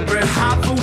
every half